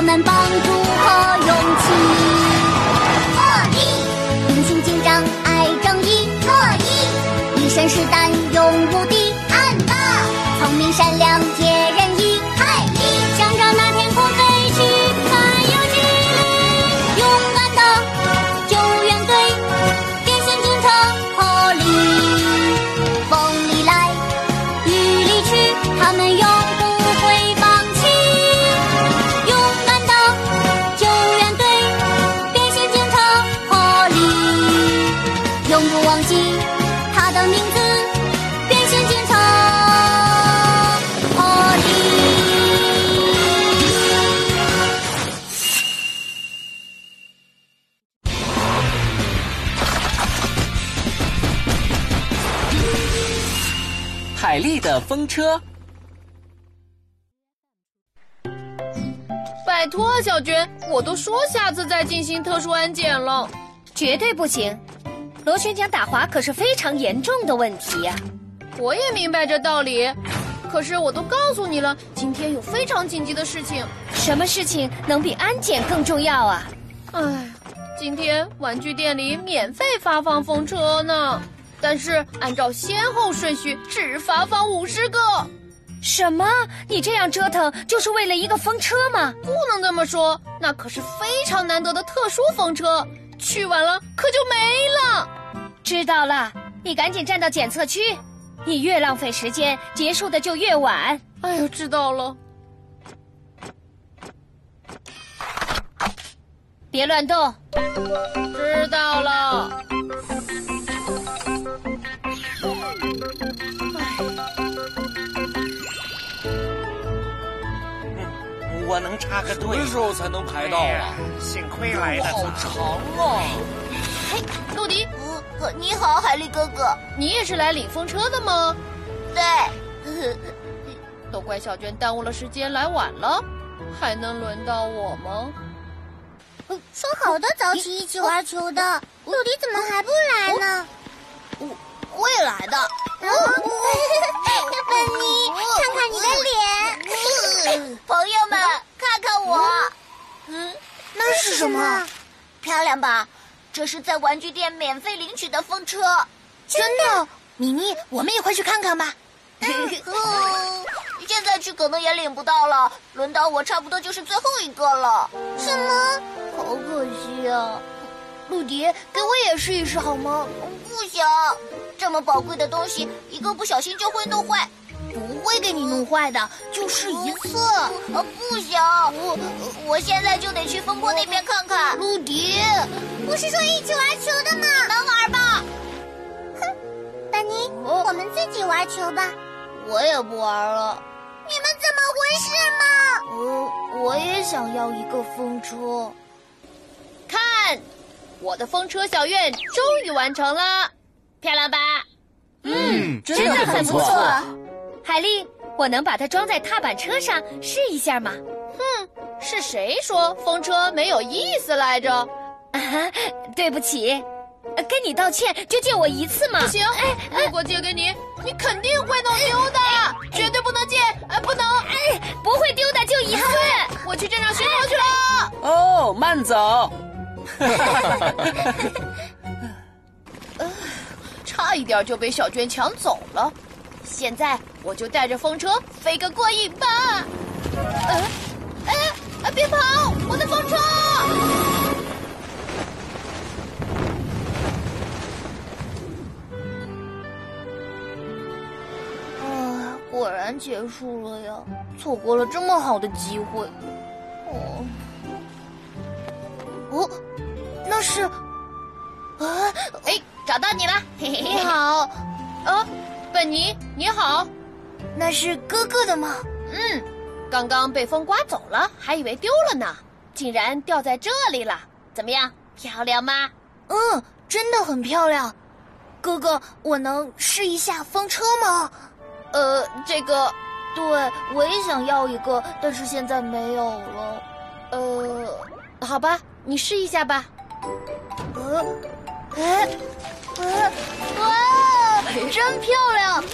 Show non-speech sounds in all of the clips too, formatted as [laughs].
我们帮助和勇气。破例，英雄警长爱正义，特一，一身是胆勇无海丽的风车，拜托，小娟，我都说下次再进行特殊安检了。绝对不行！螺旋桨打滑可是非常严重的问题呀、我也明白这道理，可是我都告诉你了，今天有非常紧急的事情。什么事情能比安检更重要啊？唉，今天玩具店里免费发放风车呢，但是按照先后顺序只发放五十个，什么？你这样折腾就是为了一个风车吗？不能这么说，那可是非常难得的特殊风车，去晚了可就没了。知道了，你赶紧站到检测区。你越浪费时间，结束的就越晚。哎呦，知道了。别乱动。知道了。我能插个什么。时候才能排到啊？幸亏来得好。长啊！嘿，陆迪，呃，你好，海力哥哥。你也是来领风车的吗？对，[laughs] 都怪小娟耽误了时间，来晚了，还能轮到我吗？说好的早起一起玩球的，陆迪怎么还不来呢？我会来的。[laughs] 本尼，看看你的脸。朋友们，看看我。嗯，那是什么？漂亮吧？这是在玩具店免费领取的风车。真的？妮妮，我们也快去看看吧。[laughs] 嗯，现在去可能也领不到了，轮到我差不多就是最后一个了。什么？好可惜啊！陆迪，给我也试一试好吗？不行，这么宝贵的东西，一个不小心就会弄坏。不会给你弄坏的，就试一次。呃，不行，我我现在就得去风波那边看看。陆迪，不是说一起玩球的吗？能玩吧？哼，丹尼，我们自己玩球吧。我也不玩了。你们怎么回事嘛？呃，我也想要一个风车。看，我的风车小院终于完成了，漂亮吧？嗯，真真的很很不错。海丽，我能把它装在踏板车上试一下吗？哼是谁说风车没有意思来着？啊哈，对不起，呃跟你道歉，就借我一次嘛。不行，如果借给你，你肯定会弄丢的，绝对不能借，哎，不能！哎，不会丢的，就一次。我去镇上巡逻去了。哦，慢走。[laughs] 差一点就被小娟抢走了，现在我就带着风车飞个过瘾吧！呃，哎，哎，别跑，我的风车！啊，果然结束了呀！错过了这么好的机会。哦，哦，那是，啊，哎，找到你了，嘿嘿嘿！你好，啊，本尼，你好。那是哥哥的吗？嗯，刚刚被风刮走了，还以为丢了呢，竟然掉在这里了。怎么样，漂亮吗？嗯，真的很漂亮。哥哥，我能试一下风车吗？呃，这个，对，我也想要一个，但是现在没有了。呃，好吧，你试一下吧。呃，哎，呃，哇，真漂亮！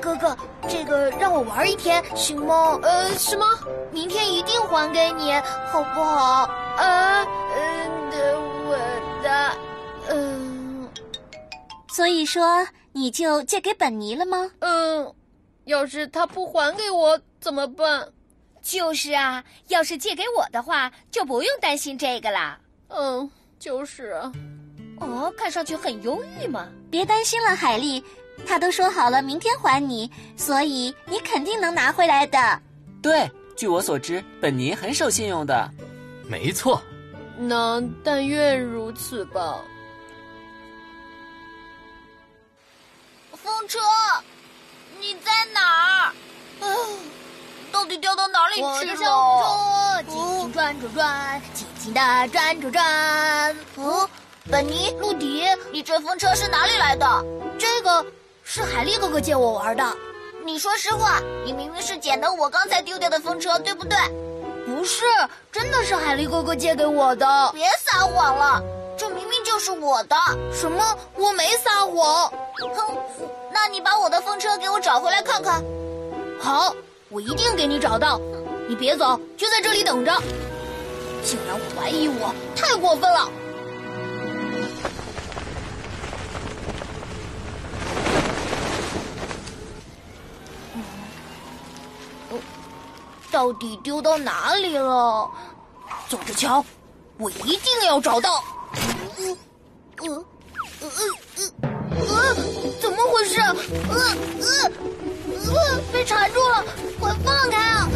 哥哥，这个让我玩一天行吗？呃，什么？明天一定还给你，好不好？啊，嗯，我的，嗯，所以说，你就借给本尼了吗？嗯，要是他不还给我怎么办？就是啊，要是借给我的话，就不用担心这个啦。嗯，就是啊。哦，看上去很忧郁嘛。别担心了，海丽，他都说好了明天还你，所以你肯定能拿回来的。对，据我所知，本尼很守信用的。没错，那但愿如此吧。风车，你在哪儿？啊，到底掉到哪里去了？我的小风车紧紧转转转，轻轻的转转转。哦，本尼、陆迪，你这风车是哪里来的？这个是海力哥哥借我玩的。你说实话，你明明是捡的我刚才丢掉的风车，对不对？不是，真的是海力哥哥借给我的。别撒谎了，这明明就是我的。什么？我没撒谎。哼，那你把我的风车给我找回来看看。好，我一定给你找到。你别走，就在这里等着。竟然怀疑我，太过分了。到底丢到哪里了？走着瞧，我一定要找到。呃呃呃呃呃，怎么回事？呃呃呃，被缠住了，快放开啊！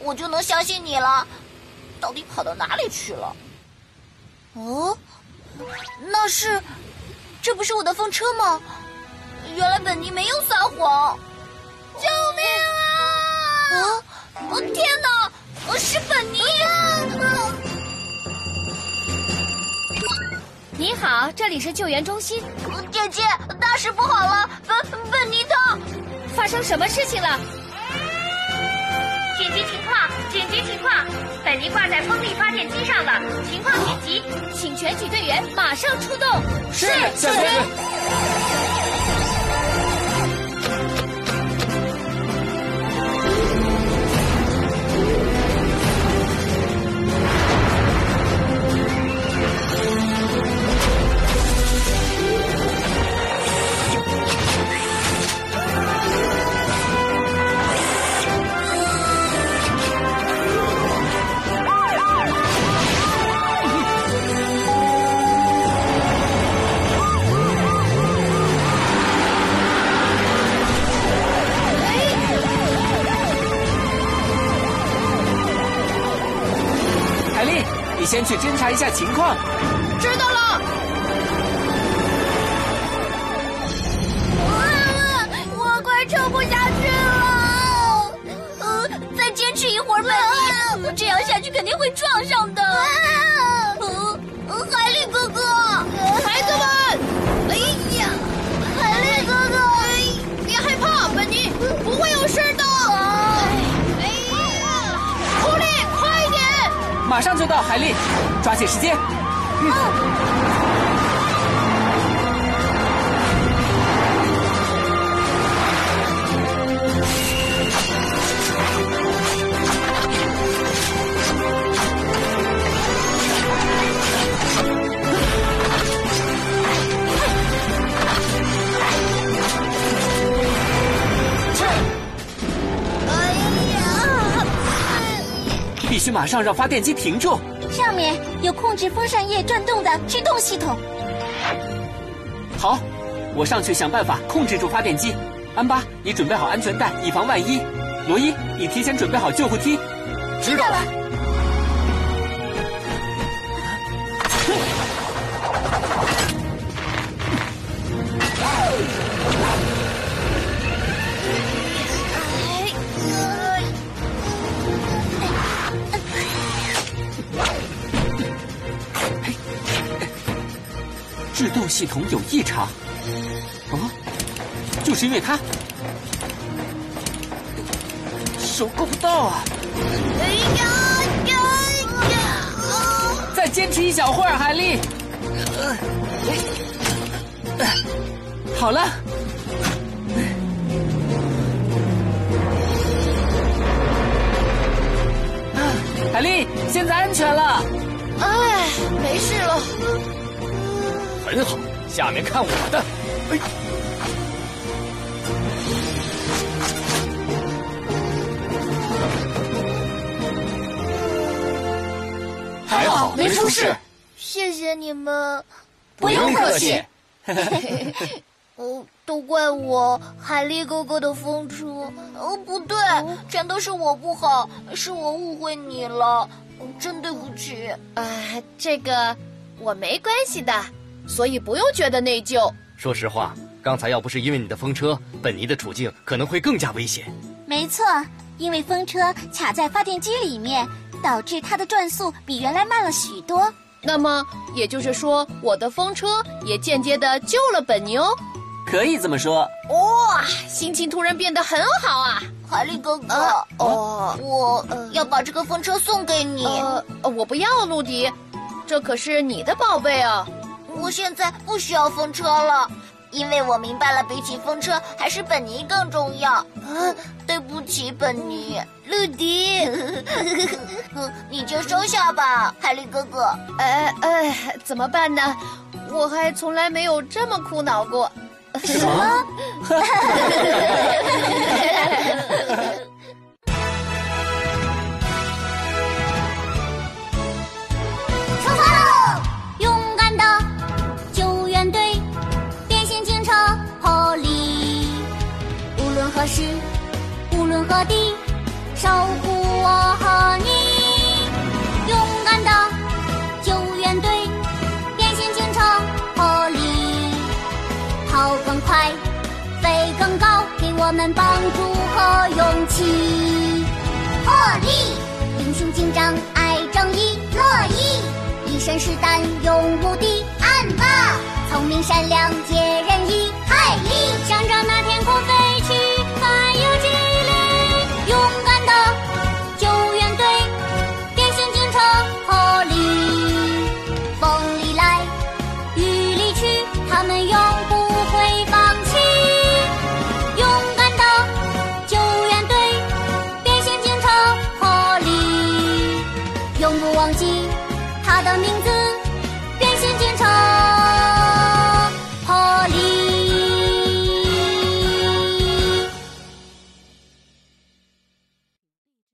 我就能相信你了。到底跑到哪里去了？哦，那是，这不是我的风车吗？原来本尼没有撒谎。救命啊！啊！哦天哪！我，是本尼！啊 [laughs] 你好，这里是救援中心。姐姐，大事不好了！本本尼他发生什么事情了？紧急情况！紧急情况！本尼挂在风力发电机上了，情况紧急，请全体队员马上出动。是，下去。海丽，你先去侦查一下情况。知道了。啊！我快撑不下去了。呃，再坚持一会儿，本尼，这样下去肯定会撞上的。呃，马上就到，海丽，抓紧时间。须马上让发电机停住。上面有控制风扇叶转动的制动系统。好，我上去想办法控制住发电机。安巴，你准备好安全带，以防万一。罗伊，你提前准备好救护梯。知道了。系统有异常。哦，就是因为它手够不到啊！哎呀呀呀！再坚持一小会儿，海丽。好了。海丽，现在安全了。哎，没事了。很好，下面看我的。哎，还好没出事。谢谢你们。不用客气。[laughs] 哦，都怪我海力哥哥的风车。哦，不对，全都是我不好，是我误会你了，真对不起。哎，这个我没关系的，所以不用觉得内疚。说实话，刚才要不是因为你的风车，本尼的处境可能会更加危险。没错，因为风车卡在发电机里面，导致它的转速比原来慢了许多。那么也就是说，我的风车也间接的救了本尼哦。可以这么说。哇，心情突然变得很好啊！海力哥哥，哦，我要把这个风车送给你。呃，我不要，陆迪，这可是你的宝贝啊！我现在不需要风车了，因为我明白了，比起风车，还是本尼更重要。啊，对不起，本尼，陆迪，[laughs] 你就收下吧，海力哥哥。哎哎，怎么办呢？我还从来没有这么苦恼过。什么？[laughs] 跑更快，飞更高，给我们帮助和勇气。破例，英雄警长爱正义，乐意。一身是胆，勇无敌，暗霸，聪明善良，解人意，海力，向着那